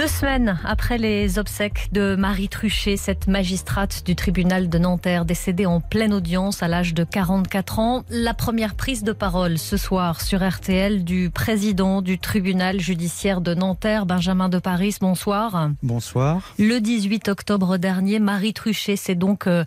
Deux semaines après les obsèques de Marie Truchet, cette magistrate du tribunal de Nanterre décédée en pleine audience à l'âge de 44 ans, la première prise de parole ce soir sur RTL du président du tribunal judiciaire de Nanterre, Benjamin de Paris. Bonsoir. Bonsoir. Le 18 octobre dernier, Marie Truchet s'est donc euh,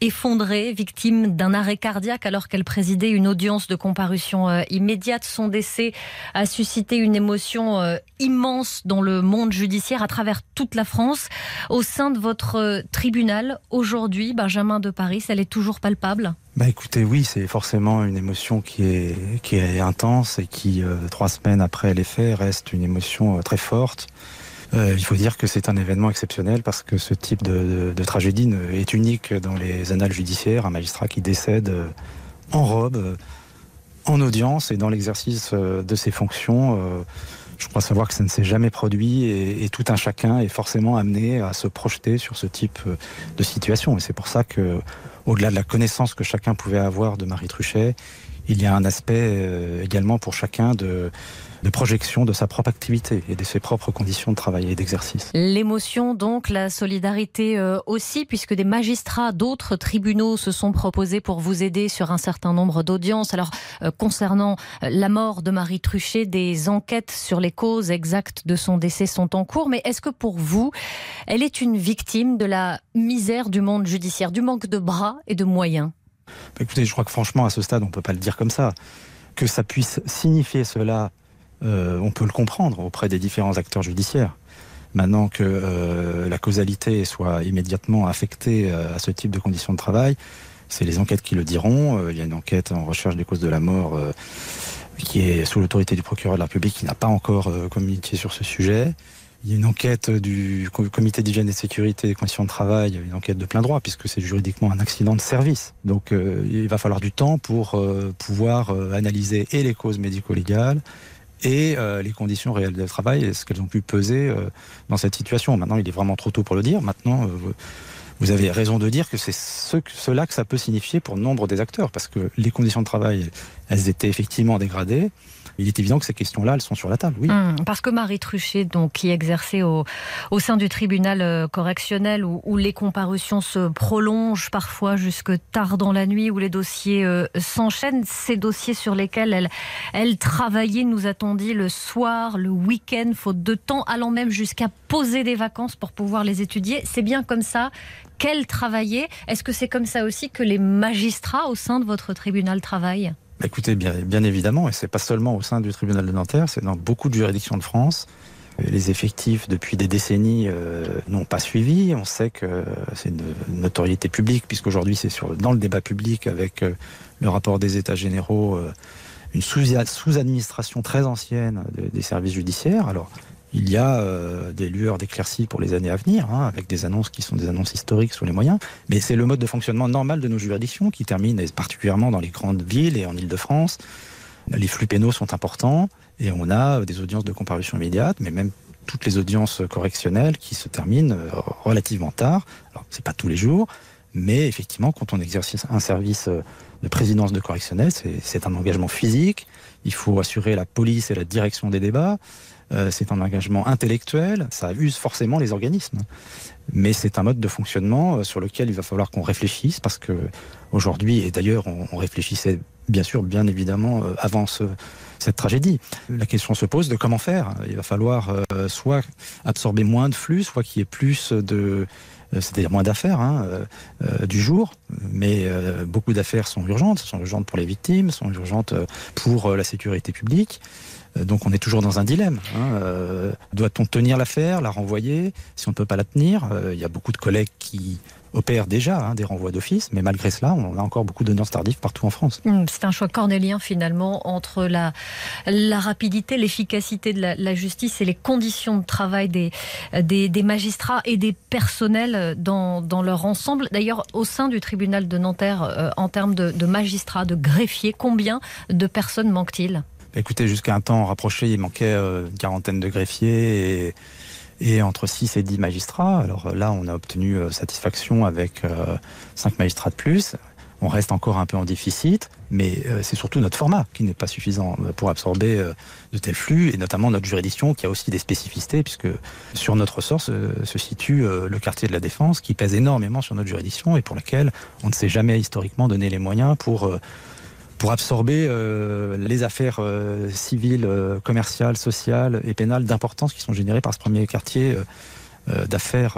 effondrée, victime d'un arrêt cardiaque alors qu'elle présidait une audience de comparution euh, immédiate. Son décès a suscité une émotion euh, immense dans le monde judiciaire à travers toute la France. Au sein de votre euh, tribunal, aujourd'hui, Benjamin de Paris, elle est toujours palpable? Bah écoutez, oui, c'est forcément une émotion qui est, intense et qui, euh, trois semaines après les faits, reste une émotion euh, très forte. il faut dire que c'est un événement exceptionnel parce que ce type de, tragédie est unique dans les annales judiciaires. Un magistrat qui décède en robe, en audience et dans l'exercice de ses fonctions je crois savoir que ça ne s'est jamais produit et, tout un chacun est forcément amené à se projeter sur ce type euh, de situation. Et c'est pour ça que, au-delà de la connaissance que chacun pouvait avoir de Marie Truchet, il y a un aspect euh, également pour chacun de projection de sa propre activité et de ses propres conditions de travail et d'exercice. L'émotion donc, la solidarité euh, aussi, puisque des magistrats d'autres tribunaux se sont proposés pour vous aider sur un certain nombre d'audiences. Alors, euh, concernant la mort de Marie Truchet, des enquêtes sur les causes exactes de son décès sont en cours, mais est-ce que pour vous, elle est une victime de la misère du monde judiciaire, du manque de bras et de moyens? Écoutez, je crois que franchement, à ce stade, on ne peut pas le dire comme ça. Que ça puisse signifier cela euh, on peut le comprendre auprès des différents acteurs judiciaires. Maintenant que euh, la causalité soit immédiatement affectée euh, à ce type de conditions de travail, c'est les enquêtes qui le diront. il y a une enquête en recherche des causes de la mort qui est sous l'autorité du procureur de la République qui n'a pas encore communiqué sur ce sujet. Il y a une enquête du comité d'hygiène et sécurité des conditions de travail, une enquête de plein droit, puisque c'est juridiquement un accident de service. Donc il va falloir du temps pour pouvoir analyser et les causes médico-légales et euh, les conditions réelles de travail, est-ce qu'elles ont pu peser euh, dans cette situation. Maintenant, il est vraiment trop tôt pour le dire. Maintenant, euh, vous avez raison de dire que c'est ce, cela que ça peut signifier pour nombre des acteurs, parce que les conditions de travail, elles étaient effectivement dégradées il est évident que ces questions-là, elles sont sur la table, oui. Hum, parce que Marie Truchet, donc, qui exerçait au, sein du tribunal euh, correctionnel, où, les comparutions se prolongent parfois jusque tard dans la nuit, où les dossiers euh, s'enchaînent, ces dossiers sur lesquels elle travaillait, nous a-t-on dit, le soir, le week-end, faute de temps, allant même jusqu'à poser des vacances pour pouvoir les étudier. C'est bien comme ça qu'elle travaillait. Est-ce que c'est comme ça aussi que les magistrats au sein de votre tribunal travaillent? Écoutez, bien, évidemment, et c'est pas seulement au sein du tribunal de Nanterre, c'est dans beaucoup de juridictions de France. Les effectifs, depuis des décennies, euh, n'ont pas suivi. On sait que c'est une notoriété publique, puisqu'aujourd'hui c'est dans le débat public avec euh, le rapport des États généraux, euh, une sous-administration très ancienne des services judiciaires. Alors, il y a euh, des lueurs d'éclaircie pour les années à venir, hein, avec des annonces qui sont des annonces historiques sur les moyens. Mais c'est le mode de fonctionnement normal de nos juridictions qui termine, particulièrement dans les grandes villes et en Ile-de-France. Les flux pénaux sont importants et on a des audiences de comparution immédiate, mais même toutes les audiences correctionnelles qui se terminent euh, relativement tard. Alors, c'est pas tous les jours, mais effectivement, quand on exerce un service euh, de présidence de correctionnel, c'est un engagement physique. Il faut assurer la police et la direction des débats. Euh, c'est un engagement intellectuel, ça use forcément les organismes. Mais c'est un mode de fonctionnement euh, sur lequel il va falloir qu'on réfléchisse parce que aujourd'hui, et d'ailleurs on, réfléchissait bien sûr, bien évidemment, euh, avant cette tragédie. La question se pose de comment faire. Il va falloir soit absorber moins de flux, soit qu'il y ait plus de c'est-à-dire moins d'affaires hein, du jour, mais beaucoup d'affaires sont urgentes, sont urgentes pour les victimes, sont urgentes pour la sécurité publique. Euh, donc on est toujours dans un dilemme. Hein. Euh, doit-on tenir l'affaire, la renvoyer Si on ne peut pas la tenir, euh, il y a beaucoup de collègues qui opèrent déjà hein, des renvois d'office, mais malgré cela, on a encore beaucoup d'audiences tardives partout en France. Hmm, c'est un choix cornélien finalement entre la, la rapidité, l'efficacité de la, justice et les conditions de travail des, des, magistrats et des personnels dans, dans leur ensemble. D'ailleurs, au sein du tribunal de Nanterre, en termes de, de magistrats, de greffiers, combien de personnes manquent-ils? Écoutez, jusqu'à un temps rapproché, il manquait euh, une quarantaine de greffiers et, entre 6 et 10 magistrats. Alors là, on a obtenu euh, satisfaction avec 5 euh, magistrats de plus. on reste encore un peu en déficit, mais euh, c'est surtout notre format qui n'est pas suffisant pour absorber euh, de tels flux, et notamment notre juridiction qui a aussi des spécificités, puisque sur notre ressort se, situe euh, le quartier de la Défense, qui pèse énormément sur notre juridiction et pour laquelle on ne s'est jamais historiquement donné les moyens pour pour absorber euh, les affaires euh, civiles, euh, commerciales, sociales et pénales d'importance qui sont générées par ce premier quartier d'affaires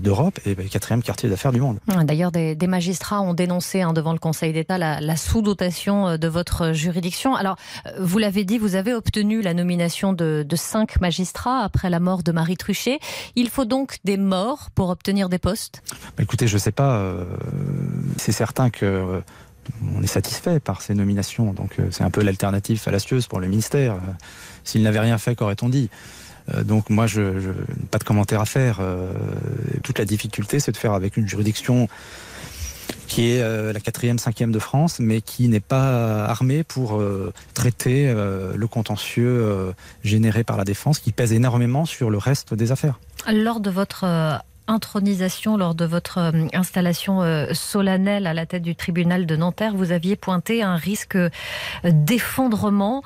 d'Europe et le quatrième quartier d'affaires du monde. D'ailleurs, des, des, magistrats ont dénoncé hein, devant le Conseil d'État la, la sous-dotation de votre juridiction. Alors, vous l'avez dit, vous avez obtenu la nomination de, de, cinq magistrats après la mort de Marie Truchet. Il faut donc des morts pour obtenir des postes? Bah, Écoutez, je ne sais pas. C'est certain que on est satisfait par ces nominations. Donc euh, c'est un peu l'alternative fallacieuse pour le ministère. Euh, s'il n'avait rien fait, qu'aurait-on dit? Euh, donc moi, je, je, pas de commentaire à faire. toute la difficulté, c'est de faire avec une juridiction qui est la quatrième, cinquième de France, mais qui n'est pas armée pour traiter le contentieux généré par la défense, qui pèse énormément sur le reste des affaires. Lors de votre intronisation, lors de votre euh, installation euh, solennelle à la tête du tribunal de Nanterre, vous aviez pointé un risque euh, d'effondrement.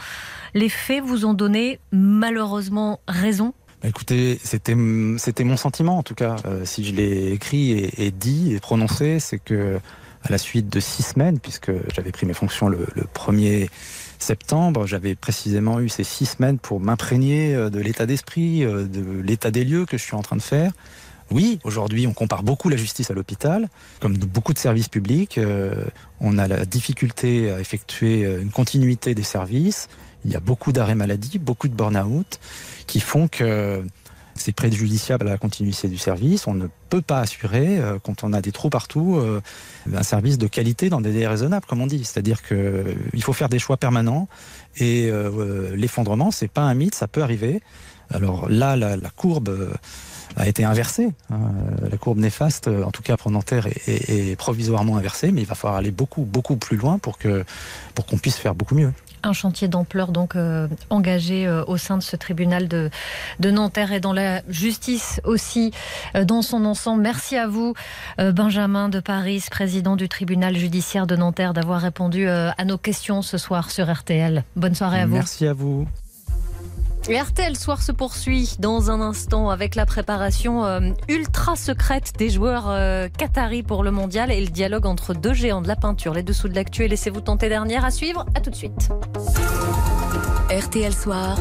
Les faits vous ont donné malheureusement raison bah, Écoutez, c'était mon sentiment en tout cas. si je l'ai écrit et, et, dit et prononcé, c'est que à la suite de six semaines, puisque j'avais pris mes fonctions le, le 1er septembre, j'avais précisément eu ces six semaines pour m'imprégner de l'état d'esprit, de l'état des lieux que je suis en train de faire, oui, aujourd'hui, on compare beaucoup la justice à l'hôpital. Comme beaucoup de services publics, euh, on a la difficulté à effectuer euh, une continuité des services. Il y a beaucoup d'arrêts maladie, beaucoup de burn-out, qui font que c'est préjudiciable à la continuité du service. On ne peut pas assurer, euh, quand on a des trous partout, euh, un service de qualité dans des délais raisonnables, comme on dit. C'est-à-dire qu'il euh, faut faire des choix permanents et euh, l'effondrement, c'est pas un mythe, ça peut arriver. Alors là, la, la courbe a été inversée. Hein. La courbe néfaste, en tout cas pour Nanterre, est, est, est, provisoirement inversée, mais il va falloir aller beaucoup, beaucoup plus loin pour que pour qu'on puisse faire beaucoup mieux. Un chantier d'ampleur donc euh, engagé euh, au sein de ce tribunal de, de Nanterre et dans la justice aussi euh, dans son ensemble. Merci à vous, euh, Benjamin de Paris, président du tribunal judiciaire de Nanterre, d'avoir répondu euh, à nos questions ce soir sur RTL. Bonne soirée à vous. Merci à vous. RTL Soir se poursuit dans un instant avec la préparation euh, ultra secrète des joueurs euh, qataris pour le mondial et le dialogue entre deux géants de la peinture. Les dessous de l'actu et laissez-vous tenter dernière à suivre. À tout de suite. RTL Soir.